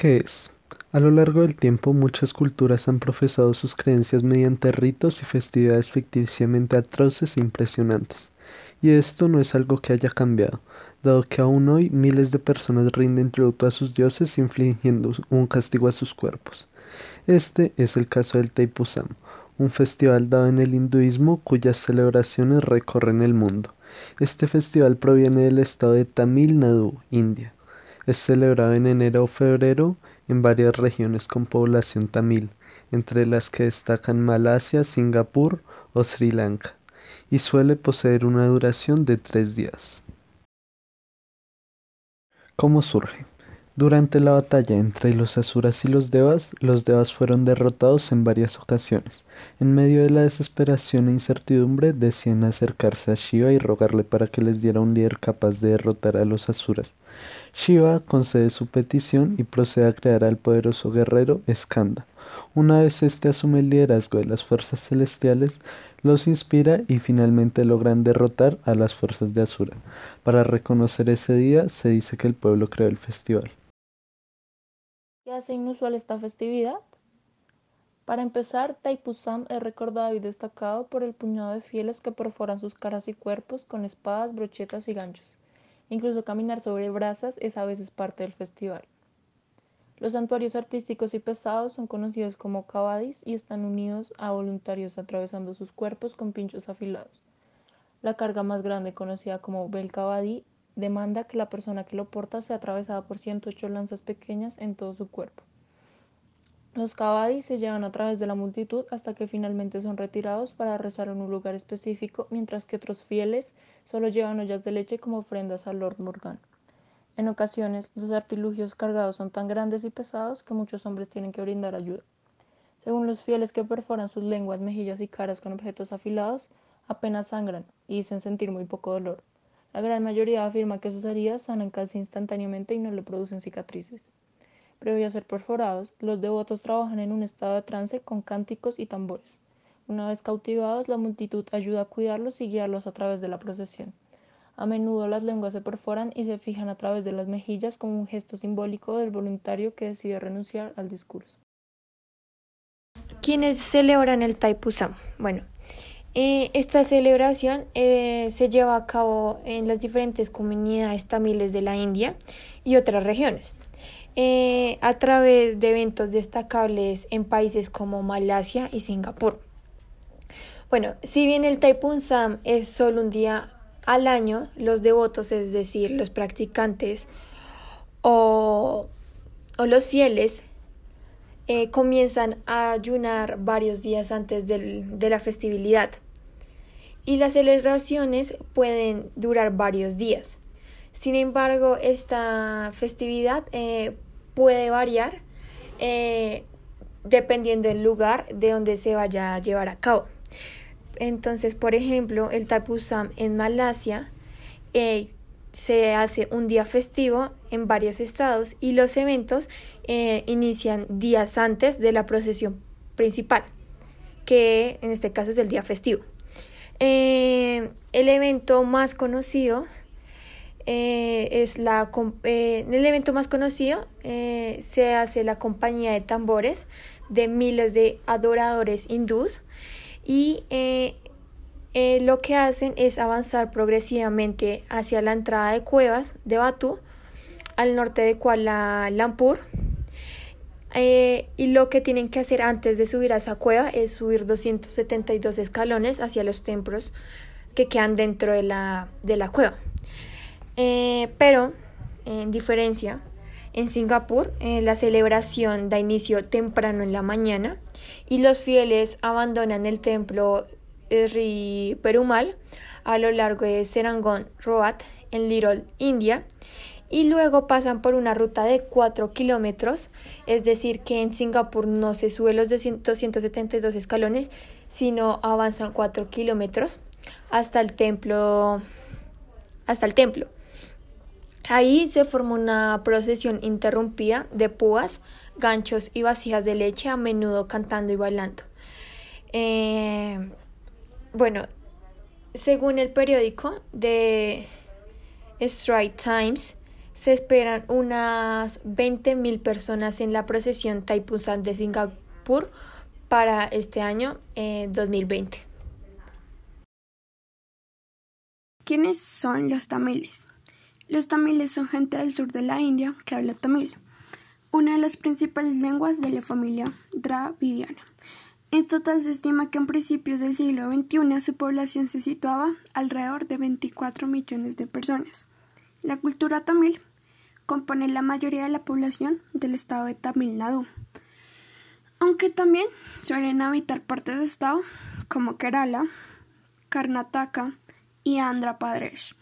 ¿Qué es? A lo largo del tiempo, muchas culturas han profesado sus creencias mediante ritos y festividades ficticiamente atroces e impresionantes. Y esto no es algo que haya cambiado, dado que aún hoy miles de personas rinden tributo a sus dioses infligiendo un castigo a sus cuerpos. Este es el caso del Taipusam, un festival dado en el hinduismo cuyas celebraciones recorren el mundo. Este festival proviene del estado de Tamil Nadu, India. Es celebrado en enero o febrero en varias regiones con población tamil, entre las que destacan Malasia, Singapur o Sri Lanka, y suele poseer una duración de tres días. ¿Cómo surge? Durante la batalla entre los Asuras y los Devas, los Devas fueron derrotados en varias ocasiones. En medio de la desesperación e incertidumbre, deciden acercarse a Shiva y rogarle para que les diera un líder capaz de derrotar a los Asuras. Shiva concede su petición y procede a crear al poderoso guerrero Skanda. Una vez este asume el liderazgo de las fuerzas celestiales, los inspira y finalmente logran derrotar a las fuerzas de Asura. Para reconocer ese día se dice que el pueblo creó el festival. ¿Qué hace inusual esta festividad? Para empezar, Taipusam es recordado y destacado por el puñado de fieles que perforan sus caras y cuerpos con espadas, brochetas y ganchos. Incluso caminar sobre brasas es a veces parte del festival. Los santuarios artísticos y pesados son conocidos como kavadis y están unidos a voluntarios atravesando sus cuerpos con pinchos afilados. La carga más grande, conocida como bel demanda que la persona que lo porta sea atravesada por 108 lanzas pequeñas en todo su cuerpo. Los cabadis se llevan a través de la multitud hasta que finalmente son retirados para rezar en un lugar específico, mientras que otros fieles solo llevan ollas de leche como ofrendas al Lord Murgan. En ocasiones, los artilugios cargados son tan grandes y pesados que muchos hombres tienen que brindar ayuda. Según los fieles que perforan sus lenguas, mejillas y caras con objetos afilados, apenas sangran y dicen sentir muy poco dolor. La gran mayoría afirma que sus heridas sanan casi instantáneamente y no le producen cicatrices. Previo a ser perforados, los devotos trabajan en un estado de trance con cánticos y tambores. Una vez cautivados, la multitud ayuda a cuidarlos y guiarlos a través de la procesión. A menudo las lenguas se perforan y se fijan a través de las mejillas como un gesto simbólico del voluntario que decide renunciar al discurso. ¿Quiénes celebran el Taipusam? Bueno, eh, esta celebración eh, se lleva a cabo en las diferentes comunidades tamiles de la India y otras regiones, eh, a través de eventos destacables en países como Malasia y Singapur. Bueno, si bien el Taipunsam es solo un día al año, los devotos, es decir, los practicantes o, los fieles, comienzan a ayunar varios días antes de la festividad y las celebraciones pueden durar varios días. Sin embargo, esta festividad eh, puede variar eh, dependiendo del lugar de donde se vaya a llevar a cabo. Entonces, por ejemplo, el Tapusam en Malasia eh, se hace un día festivo en varios estados y los eventos inician días antes de la procesión principal, que en este caso es el día festivo. El evento más conocido eh, es la eh, el evento más conocido se hace la compañía de tambores de miles de adoradores hindús y lo que hacen es avanzar progresivamente hacia la entrada de cuevas de Batu al norte de Kuala Lumpur eh, y lo que tienen que hacer antes de subir a esa cueva es subir 272 escalones hacia los templos que quedan dentro de la, de la cueva. Eh, pero, en diferencia, en Singapur eh, la celebración da inicio temprano en la mañana y los fieles abandonan el templo Sri Perumal a lo largo de Serangoon Road en Little India y luego pasan por una ruta de 4 kilómetros, es decir, que en Singapur no se sube los 272 escalones, sino avanzan 4 kilómetros hasta el templo. Hasta el templo. Ahí se forma una procesión interrumpida de púas, ganchos y vasijas de leche, a menudo cantando y bailando. Eh, bueno, según el periódico de Stride Times, se esperan unas 20.000 personas en la procesión Thaipusam de Singapur para este año 2020. Eh, ¿Quiénes son los tamiles? Los tamiles son gente del sur de la India que habla tamil, una de las principales lenguas de la familia dravidiana. En total se estima que en principios del siglo XXI su población se situaba alrededor de 24 millones de personas. La cultura tamil compone la mayoría de la población del estado de Tamil Nadu, aunque también suelen habitar partes de estado como Kerala, Karnataka y Andhra Pradesh,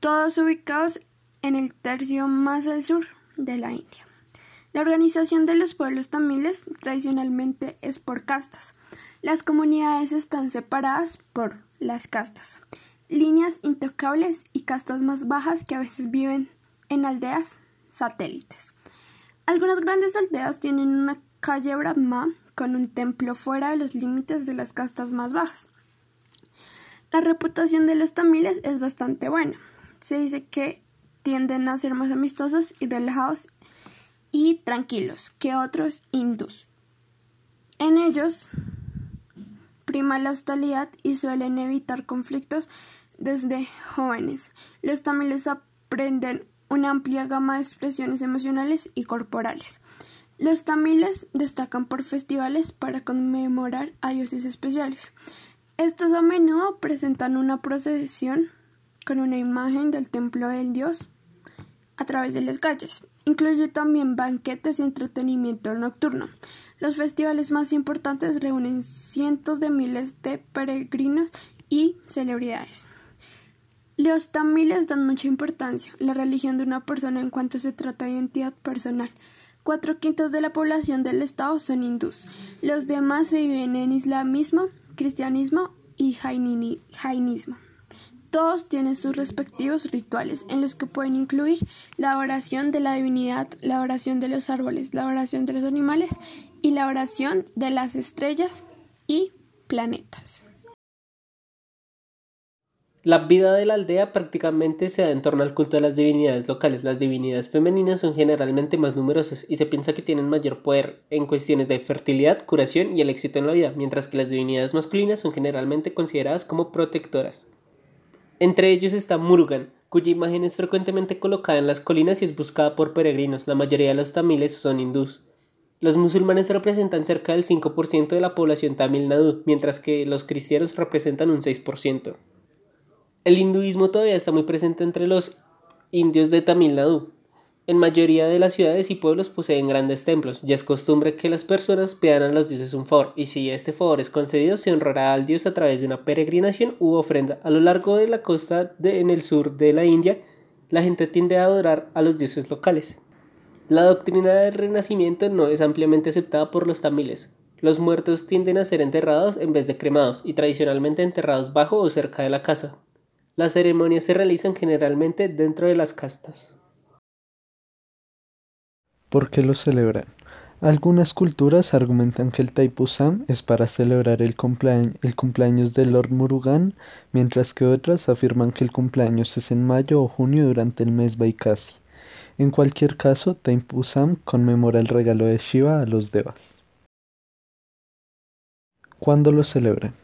todos ubicados en el tercio más al sur de la India. La organización de los pueblos tamiles tradicionalmente es por castas. Las comunidades están separadas por las castas, líneas intocables y castas más bajas que a veces viven en aldeas satélites. Algunas grandes aldeas tienen una calle Brahma con un templo fuera de los límites de las castas más bajas. La reputación de los tamiles es bastante buena. Se dice que tienden a ser más amistosos y relajados y tranquilos que otros hindús. En ellos prima la hostilidad y suelen evitar conflictos desde jóvenes. Los tamiles aprenden una amplia gama de expresiones emocionales y corporales. Los tamiles destacan por festivales para conmemorar a dioses especiales. Estos a menudo presentan una procesión con una imagen del templo del dios a través de las calles. Incluye también banquetes y entretenimiento nocturno. Los festivales más importantes reúnen cientos de miles de peregrinos y celebridades. Los tamiles dan mucha importancia la religión de una persona en cuanto se trata de identidad personal. Cuatro quintos de la población del estado son hindús. Los demás se viven en islamismo, cristianismo y jainismo. Todos tienen sus respectivos rituales, en los que pueden incluir la oración de la divinidad, la oración de los árboles, la oración de los animales y la oración de las estrellas y planetas. La vida de la aldea prácticamente se da en torno al culto de las divinidades locales. Las divinidades femeninas son generalmente más numerosas y se piensa que tienen mayor poder en cuestiones de fertilidad, curación y el éxito en la vida, mientras que las divinidades masculinas son generalmente consideradas como protectoras. Entre ellos está Murugan, cuya imagen es frecuentemente colocada en las colinas y es buscada por peregrinos. La mayoría de los tamiles son hindús. Los musulmanes representan cerca del 5% de la población tamil nadu, mientras que los cristianos representan un 6%. El hinduismo todavía está muy presente entre los indios de Tamil Nadu. En mayoría de las ciudades y pueblos poseen grandes templos, y es costumbre que las personas pidan a los dioses un favor, y si este favor es concedido, se honrará al dios a través de una peregrinación u ofrenda. A lo largo de la costa de, en el sur de la India, la gente tiende a adorar a los dioses locales. La doctrina del renacimiento no es ampliamente aceptada por los tamiles. Los muertos tienden a ser enterrados en vez de cremados, y tradicionalmente enterrados bajo o cerca de la casa. Las ceremonias se realizan generalmente dentro de las castas. ¿Por qué lo celebran? Algunas culturas argumentan que el Taipusam es para celebrar el, cumpleaños de Lord Murugan, mientras que otras afirman que el cumpleaños es en mayo o junio durante el mes Vaikasi. En cualquier caso, Taipusam conmemora el regalo de Shiva a los devas. ¿Cuándo lo celebran?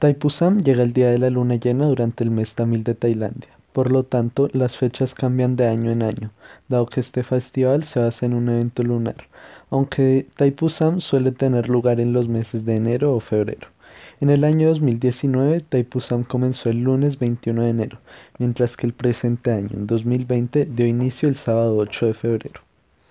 Taipusam llega el día de la luna llena durante el mes tamil de Tailandia. Por lo tanto, las fechas cambian de año en año, dado que este festival se basa en un evento lunar, aunque Taipusam suele tener lugar en los meses de enero o febrero. En el año 2019, Taipusam comenzó el lunes 21 de enero, mientras que el presente año, en 2020, dio inicio el sábado 8 de febrero.